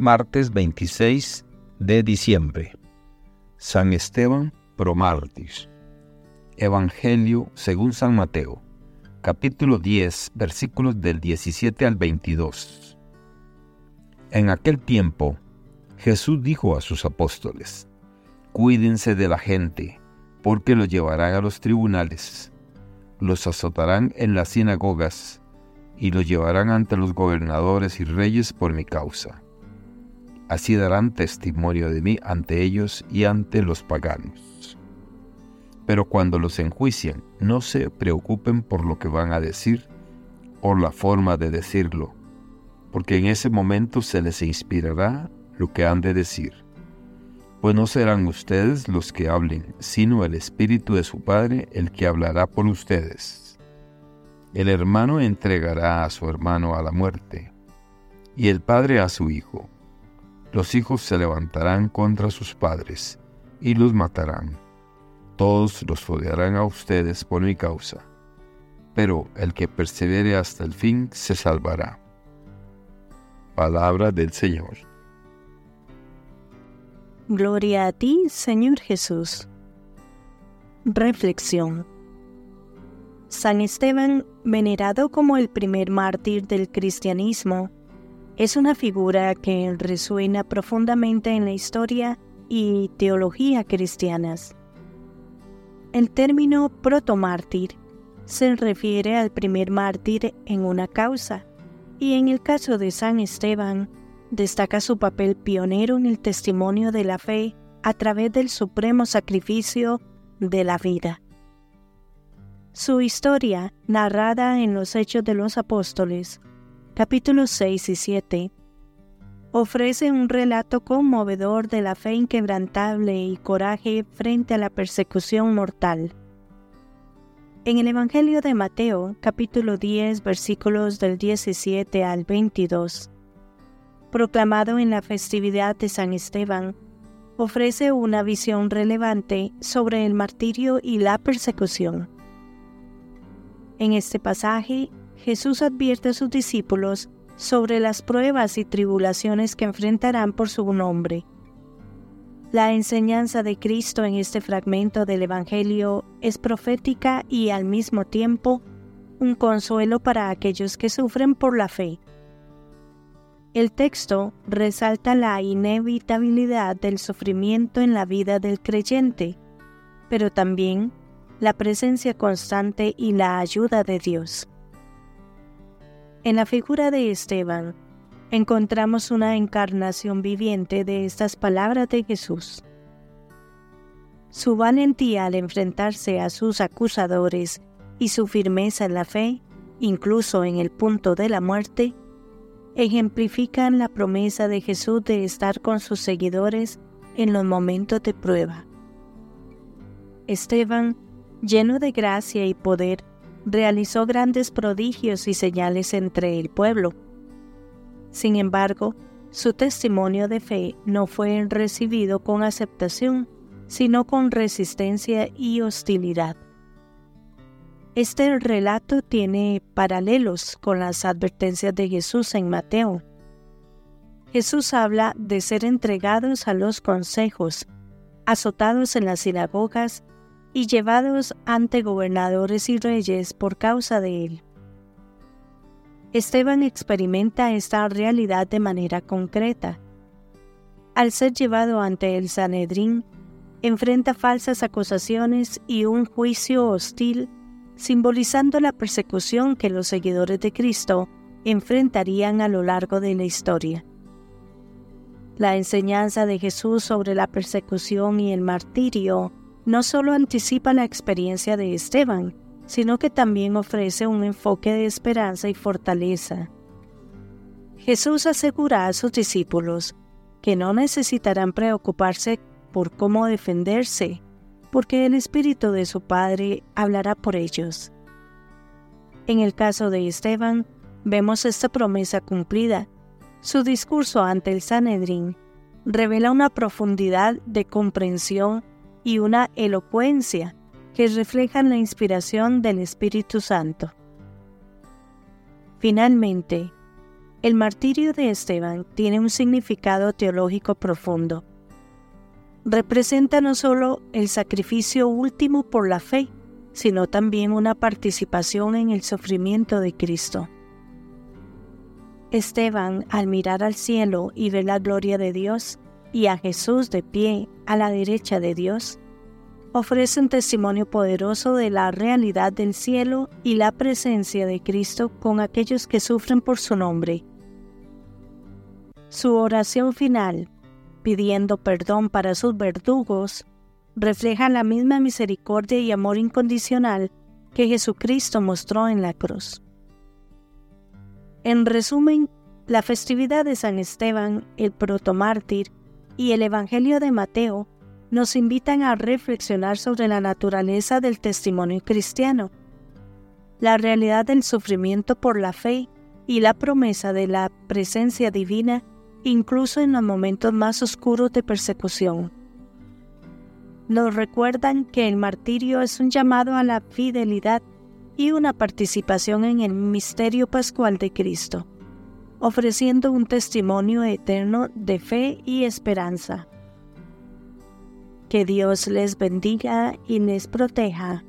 martes 26 de diciembre. San Esteban Promártir. Evangelio según San Mateo, capítulo 10, versículos del 17 al 22. En aquel tiempo, Jesús dijo a sus apóstoles, Cuídense de la gente, porque los llevarán a los tribunales, los azotarán en las sinagogas y los llevarán ante los gobernadores y reyes por mi causa Así darán testimonio de mí ante ellos y ante los paganos. Pero cuando los enjuician, no se preocupen por lo que van a decir o la forma de decirlo, porque en ese momento se les inspirará lo que han de decir. Pues no serán ustedes los que hablen, sino el Espíritu de su Padre el que hablará por ustedes. El hermano entregará a su hermano a la muerte, y el Padre a su Hijo los hijos se levantarán contra sus padres y los matarán. Todos los odiarán a ustedes por mi causa, pero el que persevere hasta el fin se salvará. Palabra del Señor. Gloria a ti, Señor Jesús. Reflexión. San Esteban, venerado como el primer mártir del cristianismo, es una figura que resuena profundamente en la historia y teología cristianas. El término protomártir se refiere al primer mártir en una causa, y en el caso de San Esteban, destaca su papel pionero en el testimonio de la fe a través del supremo sacrificio de la vida. Su historia, narrada en los Hechos de los Apóstoles, capítulos 6 y 7, ofrece un relato conmovedor de la fe inquebrantable y coraje frente a la persecución mortal. En el Evangelio de Mateo, capítulo 10, versículos del 17 al 22, proclamado en la festividad de San Esteban, ofrece una visión relevante sobre el martirio y la persecución. En este pasaje, Jesús advierte a sus discípulos sobre las pruebas y tribulaciones que enfrentarán por su nombre. La enseñanza de Cristo en este fragmento del Evangelio es profética y al mismo tiempo un consuelo para aquellos que sufren por la fe. El texto resalta la inevitabilidad del sufrimiento en la vida del creyente, pero también la presencia constante y la ayuda de Dios. En la figura de Esteban encontramos una encarnación viviente de estas palabras de Jesús. Su valentía al enfrentarse a sus acusadores y su firmeza en la fe, incluso en el punto de la muerte, ejemplifican la promesa de Jesús de estar con sus seguidores en los momentos de prueba. Esteban, lleno de gracia y poder, realizó grandes prodigios y señales entre el pueblo. Sin embargo, su testimonio de fe no fue recibido con aceptación, sino con resistencia y hostilidad. Este relato tiene paralelos con las advertencias de Jesús en Mateo. Jesús habla de ser entregados a los consejos, azotados en las sinagogas y llevados ante gobernadores y reyes por causa de él. Esteban experimenta esta realidad de manera concreta. Al ser llevado ante el Sanedrín, enfrenta falsas acusaciones y un juicio hostil, simbolizando la persecución que los seguidores de Cristo enfrentarían a lo largo de la historia. La enseñanza de Jesús sobre la persecución y el martirio no solo anticipa la experiencia de Esteban, sino que también ofrece un enfoque de esperanza y fortaleza. Jesús asegura a sus discípulos que no necesitarán preocuparse por cómo defenderse, porque el Espíritu de su Padre hablará por ellos. En el caso de Esteban, vemos esta promesa cumplida. Su discurso ante el Sanedrín revela una profundidad de comprensión y una elocuencia que reflejan la inspiración del Espíritu Santo. Finalmente, El martirio de Esteban tiene un significado teológico profundo. Representa no solo el sacrificio último por la fe, sino también una participación en el sufrimiento de Cristo. Esteban, al mirar al cielo y ver la gloria de Dios y a Jesús de pie a la derecha de Dios, ofrece un testimonio poderoso de la realidad del cielo y la presencia de Cristo con aquellos que sufren por su nombre su oración final, pidiendo perdón para sus verdugos, refleja la misma misericordia y amor incondicional que Jesucristo mostró en la cruz. En resumen, la festividad de San Esteban, el protomártir y el Evangelio de Mateo nos invitan a reflexionar sobre la naturaleza del testimonio cristiano, la realidad del sufrimiento por la fe y la promesa de la presencia divina incluso en los momentos más oscuros de persecución. Nos recuerdan que el martirio es un llamado a la fidelidad y una participación en el misterio pascual de Cristo, ofreciendo un testimonio eterno de fe y esperanza. Que Dios les bendiga y les proteja